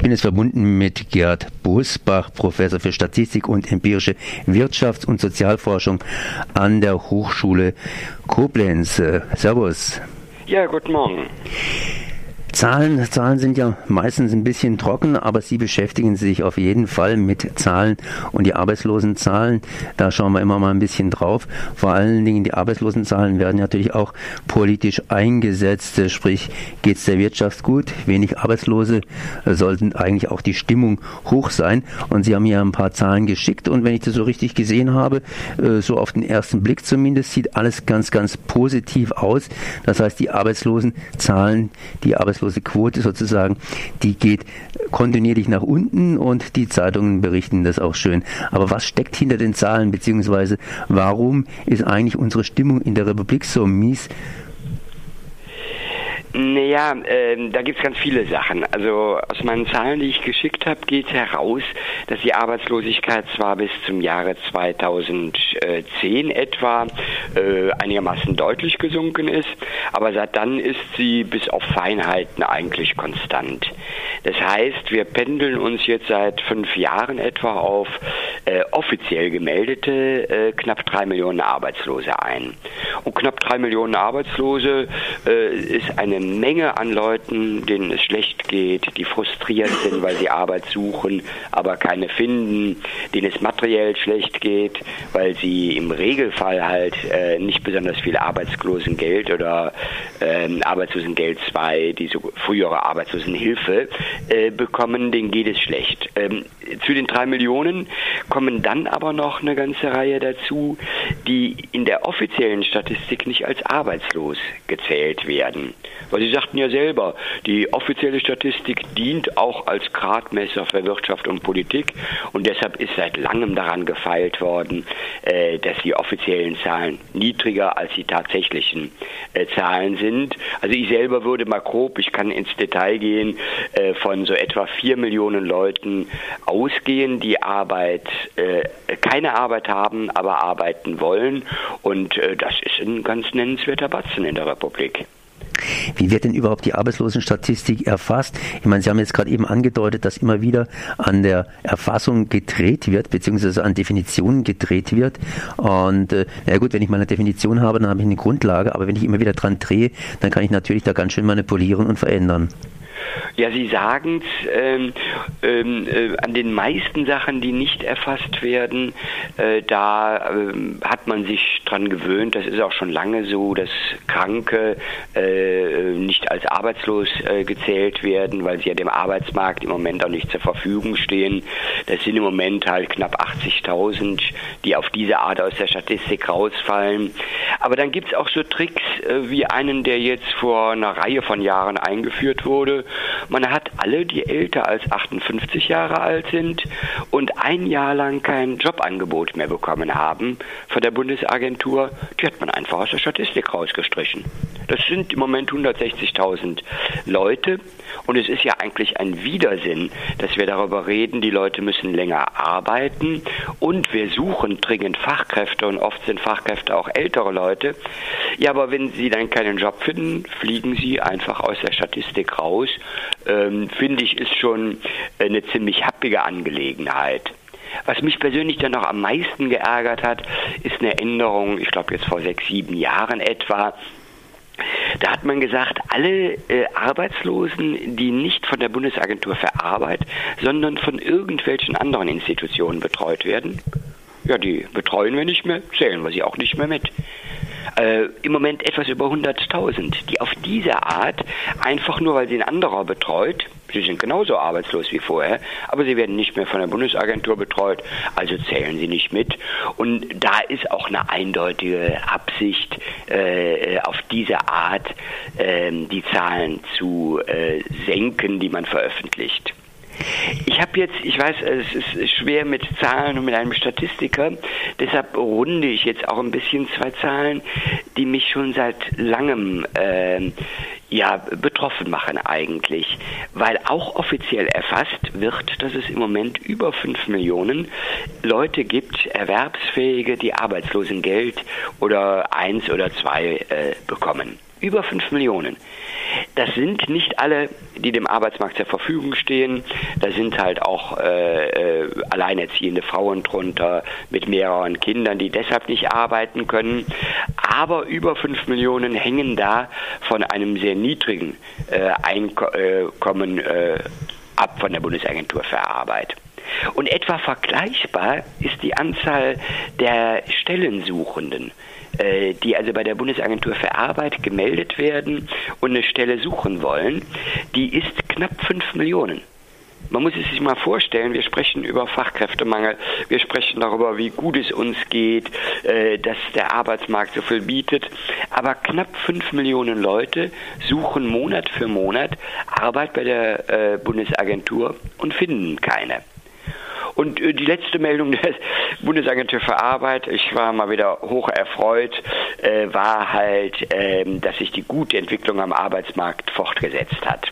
Ich bin jetzt verbunden mit Gerd Bosbach, Professor für Statistik und empirische Wirtschafts- und Sozialforschung an der Hochschule Koblenz. Servus. Ja, guten Morgen. Zahlen, Zahlen sind ja meistens ein bisschen trocken, aber Sie beschäftigen sich auf jeden Fall mit Zahlen und die Arbeitslosenzahlen. Da schauen wir immer mal ein bisschen drauf. Vor allen Dingen die Arbeitslosenzahlen werden natürlich auch politisch eingesetzt. Sprich, geht es der Wirtschaft gut? Wenig Arbeitslose sollten eigentlich auch die Stimmung hoch sein. Und Sie haben hier ein paar Zahlen geschickt und wenn ich das so richtig gesehen habe, äh, so auf den ersten Blick zumindest, sieht alles ganz, ganz positiv aus. Das heißt, die Arbeitslosenzahlen, die Arbeitslosenzahlen arbeitslose Quote sozusagen, die geht kontinuierlich nach unten und die Zeitungen berichten das auch schön. Aber was steckt hinter den Zahlen, beziehungsweise warum ist eigentlich unsere Stimmung in der Republik so mies? Naja, äh, da gibt es ganz viele Sachen. Also aus meinen Zahlen, die ich geschickt habe, geht heraus, dass die Arbeitslosigkeit zwar bis zum Jahre 2010 etwa äh, einigermaßen deutlich gesunken ist, aber seit dann ist sie bis auf Feinheiten eigentlich konstant. Das heißt, wir pendeln uns jetzt seit fünf Jahren etwa auf äh, offiziell gemeldete äh, knapp drei Millionen Arbeitslose ein. Und knapp drei Millionen Arbeitslose äh, ist eine Menge an Leuten, denen es schlecht geht, die frustriert sind, weil sie Arbeit suchen, aber keine finden, denen es materiell schlecht geht, weil sie im Regelfall halt äh, nicht besonders viel Arbeitslosengeld oder äh, Arbeitslosengeld 2, die so frühere Arbeitslosenhilfe, äh, bekommen, denen geht es schlecht. Ähm, zu den drei Millionen kommen dann aber noch eine ganze Reihe dazu, die in der offiziellen Statistik nicht als arbeitslos gezählt werden. Weil Sie sagten ja selber, die offizielle Statistik dient auch als Gradmesser für Wirtschaft und Politik und deshalb ist seit langem daran gefeilt worden, äh, dass die offiziellen Zahlen niedriger als die tatsächlichen äh, Zahlen sind. Also ich selber würde mal grob, ich kann ins Detail gehen, äh, von so etwa vier Millionen Leuten ausgehen, die Arbeit, keine Arbeit haben, aber arbeiten wollen und das ist ein ganz nennenswerter Batzen in der Republik. Wie wird denn überhaupt die Arbeitslosenstatistik erfasst? Ich meine, Sie haben jetzt gerade eben angedeutet, dass immer wieder an der Erfassung gedreht wird, beziehungsweise an Definitionen gedreht wird. Und äh, na gut, wenn ich mal eine Definition habe, dann habe ich eine Grundlage, aber wenn ich immer wieder dran drehe, dann kann ich natürlich da ganz schön manipulieren und verändern. Ja, Sie sagen es, ähm, ähm, äh, an den meisten Sachen, die nicht erfasst werden, äh, da ähm, hat man sich dran gewöhnt. Das ist auch schon lange so, dass Kranke äh, nicht als arbeitslos äh, gezählt werden, weil sie ja dem Arbeitsmarkt im Moment auch nicht zur Verfügung stehen. Das sind im Moment halt knapp 80.000, die auf diese Art aus der Statistik rausfallen. Aber dann gibt es auch so Tricks äh, wie einen, der jetzt vor einer Reihe von Jahren eingeführt wurde man hat alle, die älter als 58 Jahre alt sind und ein Jahr lang kein Jobangebot mehr bekommen haben von der Bundesagentur, die hat man einfach aus der Statistik rausgestrichen. Das sind im Moment 160.000 Leute und es ist ja eigentlich ein Widersinn, dass wir darüber reden, die Leute müssen länger arbeiten und wir suchen dringend Fachkräfte und oft sind Fachkräfte auch ältere Leute. Ja, aber wenn sie dann keinen Job finden, fliegen sie einfach aus der Statistik raus. Ähm, Finde ich, ist schon eine ziemlich happige Angelegenheit. Was mich persönlich dann noch am meisten geärgert hat, ist eine Änderung, ich glaube jetzt vor sechs, sieben Jahren etwa, hat man gesagt, alle äh, Arbeitslosen, die nicht von der Bundesagentur für Arbeit, sondern von irgendwelchen anderen Institutionen betreut werden, ja, die betreuen wir nicht mehr, zählen wir sie auch nicht mehr mit. Äh, im Moment etwas über 100.000, die auf diese Art einfach nur, weil sie ein anderer betreut, sie sind genauso arbeitslos wie vorher, aber sie werden nicht mehr von der Bundesagentur betreut, also zählen sie nicht mit. Und da ist auch eine eindeutige Absicht, äh, auf diese Art äh, die Zahlen zu äh, senken, die man veröffentlicht. Ich habe jetzt, ich weiß, es ist schwer mit Zahlen und mit einem Statistiker, deshalb runde ich jetzt auch ein bisschen zwei Zahlen, die mich schon seit langem äh, ja, betroffen machen eigentlich, weil auch offiziell erfasst wird, dass es im Moment über fünf Millionen Leute gibt, Erwerbsfähige, die Arbeitslosengeld oder eins oder zwei äh, bekommen. Über fünf Millionen. Das sind nicht alle, die dem Arbeitsmarkt zur Verfügung stehen. Da sind halt auch äh, äh, alleinerziehende Frauen drunter mit mehreren Kindern, die deshalb nicht arbeiten können. Aber über fünf Millionen hängen da von einem sehr niedrigen äh, Einkommen äh, ab von der Bundesagentur für Arbeit. Und etwa vergleichbar ist die Anzahl der Stellensuchenden, äh, die also bei der Bundesagentur für Arbeit gemeldet werden und eine Stelle suchen wollen, die ist knapp 5 Millionen. Man muss es sich mal vorstellen, wir sprechen über Fachkräftemangel, wir sprechen darüber, wie gut es uns geht, äh, dass der Arbeitsmarkt so viel bietet. Aber knapp fünf Millionen Leute suchen Monat für Monat Arbeit bei der äh, Bundesagentur und finden keine. Und äh, die letzte Meldung der Bundesagentur für Arbeit, ich war mal wieder hoch erfreut, äh, war halt, äh, dass sich die gute Entwicklung am Arbeitsmarkt fortgesetzt hat.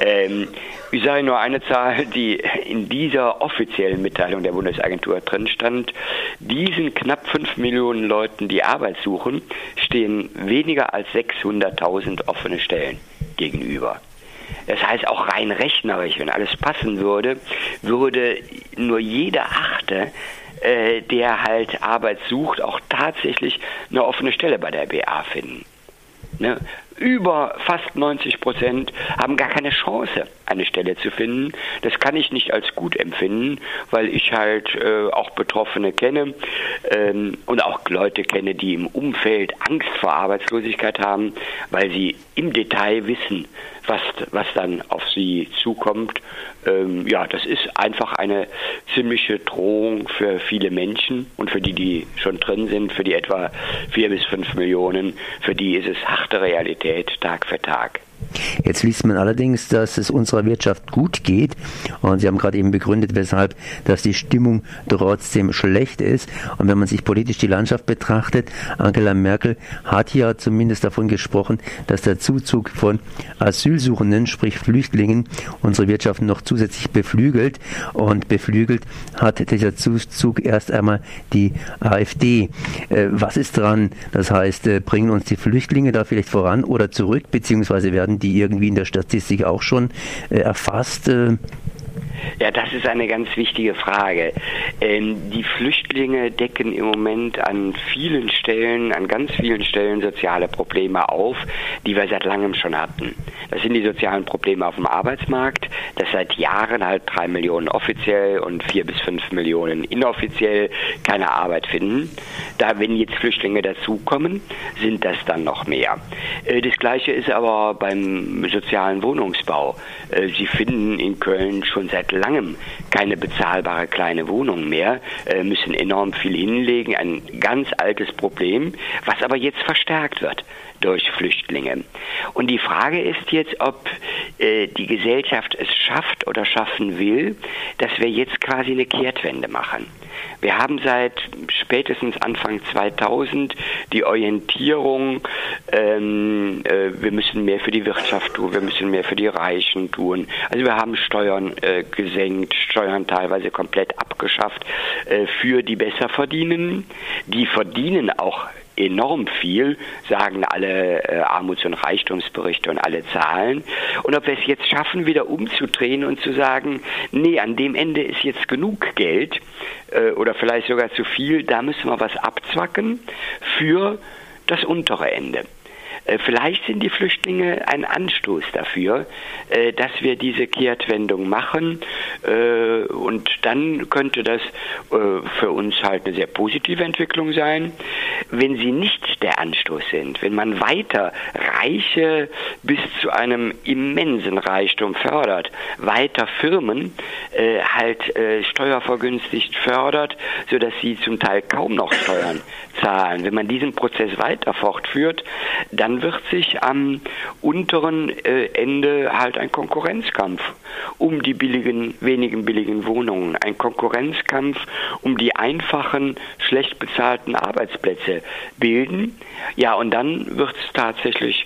Ähm, ich sage nur eine Zahl, die in dieser offiziellen Mitteilung der Bundesagentur drin stand. Diesen knapp 5 Millionen Leuten, die Arbeit suchen, stehen weniger als 600.000 offene Stellen gegenüber. Das heißt, auch rein rechnerisch, wenn alles passen würde, würde nur jeder Achte, äh, der halt Arbeit sucht, auch tatsächlich eine offene Stelle bei der BA finden. Ne? Über fast 90 Prozent haben gar keine Chance, eine Stelle zu finden. Das kann ich nicht als gut empfinden, weil ich halt äh, auch Betroffene kenne ähm, und auch Leute kenne, die im Umfeld Angst vor Arbeitslosigkeit haben, weil sie im Detail wissen, was, was dann auf sie zukommt. Ähm, ja, das ist einfach eine ziemliche Drohung für viele Menschen und für die, die schon drin sind, für die etwa vier bis fünf Millionen, für die ist es harte Realität Tag für Tag. Jetzt liest man allerdings, dass es unserer Wirtschaft gut geht. Und Sie haben gerade eben begründet, weshalb, dass die Stimmung trotzdem schlecht ist. Und wenn man sich politisch die Landschaft betrachtet, Angela Merkel hat ja zumindest davon gesprochen, dass der Zuzug von Asylsuchenden, sprich Flüchtlingen, unsere Wirtschaft noch zusätzlich beflügelt. Und beflügelt hat dieser Zuzug erst einmal die AfD. Äh, was ist dran? Das heißt, äh, bringen uns die Flüchtlinge da vielleicht voran oder zurück, beziehungsweise werden werden die irgendwie in der Statistik auch schon äh, erfasst? Ja, das ist eine ganz wichtige Frage. Ähm, die Flüchtlinge decken im Moment an vielen Stellen, an ganz vielen Stellen soziale Probleme auf, die wir seit langem schon hatten. Das sind die sozialen Probleme auf dem Arbeitsmarkt, dass seit Jahren halt drei Millionen offiziell und vier bis fünf Millionen inoffiziell keine Arbeit finden. Da, wenn jetzt Flüchtlinge dazukommen, sind das dann noch mehr. Äh, das Gleiche ist aber beim sozialen Wohnungsbau. Äh, Sie finden in Köln schon seit langem keine bezahlbare kleine Wohnung mehr, äh, müssen enorm viel hinlegen, ein ganz altes Problem, was aber jetzt verstärkt wird durch Flüchtlinge. Und die Frage ist jetzt, ob äh, die Gesellschaft es schafft oder schaffen will, dass wir jetzt quasi eine Kehrtwende machen. Wir haben seit spätestens Anfang 2000 die Orientierung, ähm, äh, wir müssen mehr für die Wirtschaft tun, wir müssen mehr für die Reichen tun. Also wir haben Steuern äh, gesenkt, Steuern teilweise komplett abgeschafft äh, für die besser verdienen. Die verdienen auch enorm viel, sagen alle äh, Armuts- und Reichtumsberichte und alle Zahlen. Und ob wir es jetzt schaffen, wieder umzudrehen und zu sagen, nee, an dem Ende ist jetzt genug Geld äh, oder vielleicht sogar zu viel, da müssen wir was abzwacken für das untere Ende. Äh, vielleicht sind die Flüchtlinge ein Anstoß dafür, äh, dass wir diese Kehrtwendung machen äh, und dann könnte das für uns halt eine sehr positive Entwicklung sein. Wenn sie nicht der Anstoß sind, wenn man weiter Reiche bis zu einem immensen Reichtum fördert, weiter Firmen halt steuervergünstigt fördert, sodass sie zum Teil kaum noch Steuern zahlen, wenn man diesen Prozess weiter fortführt, dann wird sich am unteren äh, Ende halt ein Konkurrenzkampf um die billigen, wenigen billigen Wohnungen, ein Konkurrenzkampf um die einfachen, schlecht bezahlten Arbeitsplätze bilden. Ja, und dann wird es tatsächlich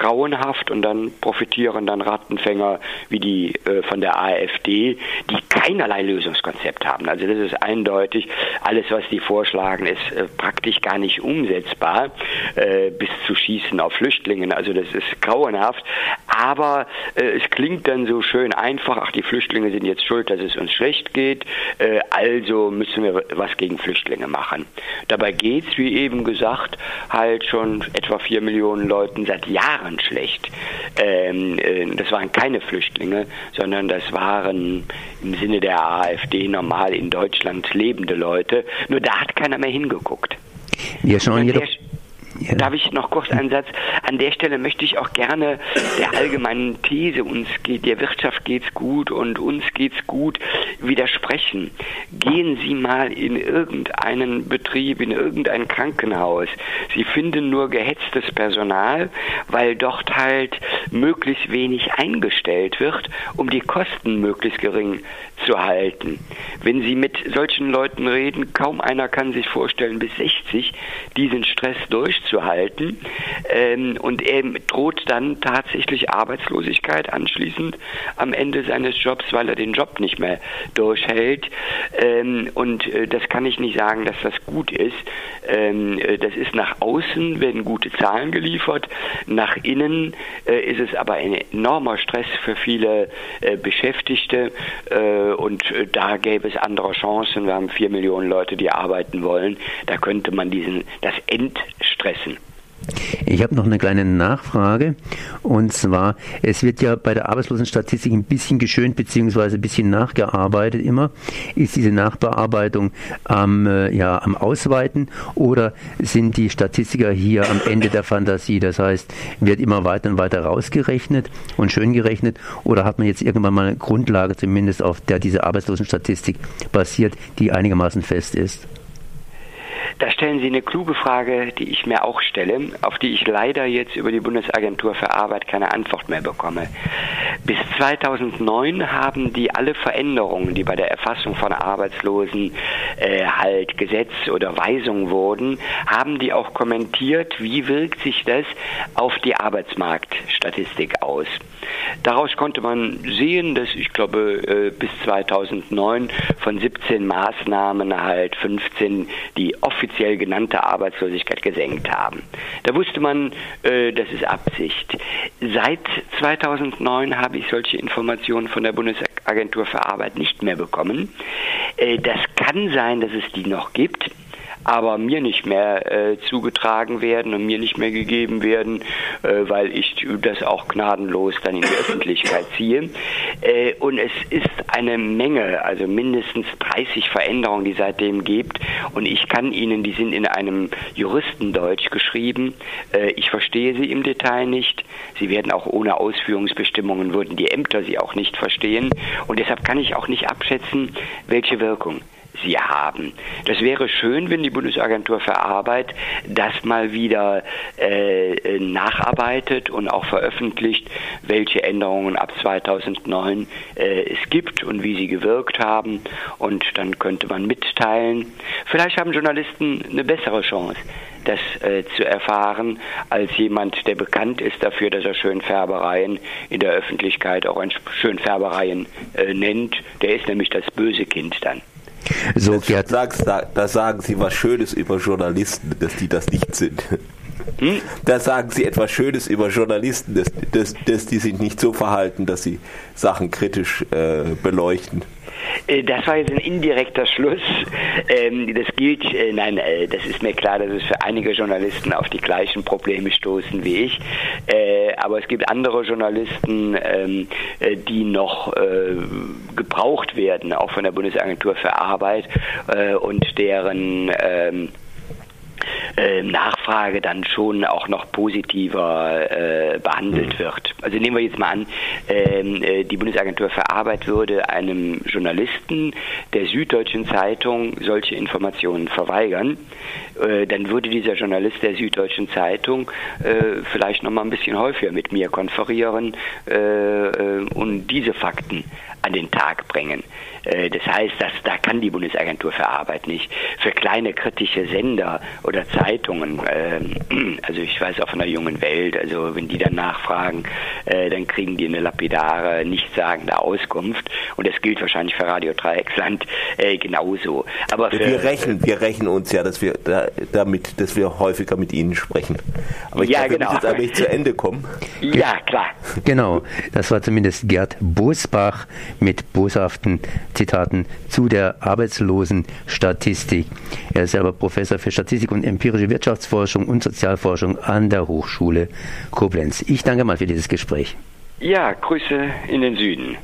grauenhaft und dann profitieren dann Rattenfänger wie die äh, von der AfD, die keinerlei Lösungskonzept haben. Also das ist eindeutig, alles was die vorschlagen, ist äh, praktisch gar nicht umsetzbar, äh, bis zu Schießen auf Flüchtlingen. Also das ist grauenhaft. aber äh, es klingt dann so schön einfach, ach, die Flüchtlinge sind jetzt schuld, dass es uns schlecht geht, äh, also müssen wir was gegen Flüchtlinge machen. Dabei geht es, wie eben gesagt, halt schon etwa vier Millionen Leuten seit Jahren schlecht. Ähm, äh, das waren keine Flüchtlinge, sondern das waren im Sinne der AfD normal in Deutschland lebende Leute. Nur da hat keiner mehr hingeguckt. Wir schauen jedoch ja. Darf ich noch kurz einen Satz? An der Stelle möchte ich auch gerne der allgemeinen These, uns geht, der Wirtschaft geht's gut und uns geht's gut, widersprechen. Gehen Sie mal in irgendeinen Betrieb, in irgendein Krankenhaus. Sie finden nur gehetztes Personal, weil dort halt möglichst wenig eingestellt wird, um die Kosten möglichst gering zu halten. Wenn Sie mit solchen Leuten reden, kaum einer kann sich vorstellen, bis 60 diesen Stress durchzuhalten. Ähm, und er droht dann tatsächlich Arbeitslosigkeit anschließend am Ende seines Jobs, weil er den Job nicht mehr durchhält. Ähm, und äh, das kann ich nicht sagen, dass das gut ist. Ähm, äh, das ist nach außen, werden gute Zahlen geliefert. Nach innen äh, ist es aber ein enormer Stress für viele äh, Beschäftigte. Äh, und äh, da gäbe es andere Chancen. Wir haben vier Millionen Leute, die arbeiten wollen. Da könnte man diesen, das entstressen. Ich habe noch eine kleine Nachfrage und zwar, es wird ja bei der Arbeitslosenstatistik ein bisschen geschönt bzw. ein bisschen nachgearbeitet immer. Ist diese Nachbearbeitung am, äh, ja, am Ausweiten oder sind die Statistiker hier am Ende der Fantasie? Das heißt, wird immer weiter und weiter rausgerechnet und schön gerechnet oder hat man jetzt irgendwann mal eine Grundlage zumindest, auf der diese Arbeitslosenstatistik basiert, die einigermaßen fest ist? Da stellen Sie eine kluge Frage, die ich mir auch stelle, auf die ich leider jetzt über die Bundesagentur für Arbeit keine Antwort mehr bekomme. Bis 2009 haben die alle Veränderungen, die bei der Erfassung von Arbeitslosen äh, halt Gesetz oder Weisung wurden, haben die auch kommentiert, wie wirkt sich das auf die Arbeitsmarktstatistik aus. Daraus konnte man sehen, dass ich glaube äh, bis 2009 von 17 Maßnahmen halt 15 die offiziell genannte Arbeitslosigkeit gesenkt haben. Da wusste man, äh, das ist Absicht. Seit 2009 habe ich solche Informationen von der Bundesagentur für Arbeit nicht mehr bekommen. Äh, das kann sein, dass es die noch gibt aber mir nicht mehr äh, zugetragen werden und mir nicht mehr gegeben werden, äh, weil ich das auch gnadenlos dann in die Öffentlichkeit ziehe. Äh, und es ist eine Menge, also mindestens 30 Veränderungen, die seitdem gibt. Und ich kann Ihnen, die sind in einem Juristendeutsch geschrieben. Äh, ich verstehe sie im Detail nicht. Sie werden auch ohne Ausführungsbestimmungen, würden die Ämter sie auch nicht verstehen. Und deshalb kann ich auch nicht abschätzen, welche Wirkung sie haben. Das wäre schön, wenn die Bundesagentur für Arbeit das mal wieder äh, nacharbeitet und auch veröffentlicht, welche Änderungen ab 2009 äh, es gibt und wie sie gewirkt haben. Und dann könnte man mitteilen. Vielleicht haben Journalisten eine bessere Chance das äh, zu erfahren, als jemand, der bekannt ist dafür, dass er Schönfärbereien in der Öffentlichkeit auch Schönfärbereien äh, nennt. Der ist nämlich das böse Kind dann. So, Gerd. Sagst, da, da sagen Sie was Schönes über Journalisten, dass die das nicht sind. Hm? Da sagen Sie etwas Schönes über Journalisten, dass, dass, dass die sich nicht so verhalten, dass sie Sachen kritisch äh, beleuchten. Äh, das war jetzt ein indirekter Schluss. Ähm, das gilt, äh, nein, äh, das ist mir klar, dass es für einige Journalisten auf die gleichen Probleme stoßen wie ich. Aber es gibt andere Journalisten, ähm, die noch gebraucht werden, auch von der Bundesagentur für Arbeit und deren ähm, äh, Nachfrage dann schon auch noch positiver äh, behandelt mhm. wird. Also nehmen wir jetzt mal an, ähm, äh, die Bundesagentur für Arbeit würde einem Journalisten der Süddeutschen Zeitung solche Informationen verweigern. Äh, dann würde dieser Journalist der Süddeutschen Zeitung äh, vielleicht noch mal ein bisschen häufiger mit mir konferieren äh, und diese Fakten an den Tag bringen. Äh, das heißt, dass, da kann die Bundesagentur für Arbeit nicht. Für kleine kritische Sender oder Zeitungen, ähm, also ich weiß auch von der jungen Welt, also wenn die dann nachfragen, äh, dann kriegen die eine lapidare, nichtssagende Auskunft. Und das gilt wahrscheinlich für Radio Dreiecksland äh, genauso. Aber wir rechnen, wir rechnen uns ja, dass wir da, damit, dass wir häufiger mit Ihnen sprechen. Aber ich ja, glaube, genau. wir müssen jetzt eigentlich zu Ende kommen. Ja, klar. Genau. Das war zumindest Gerd Bosbach mit boshaften Zitaten zu der Arbeitslosenstatistik. Er ist selber Professor für Statistik und empirische Wirtschaftsforschung und Sozialforschung an der Hochschule Koblenz. Ich danke mal für dieses Gespräch. Ja, Grüße in den Süden.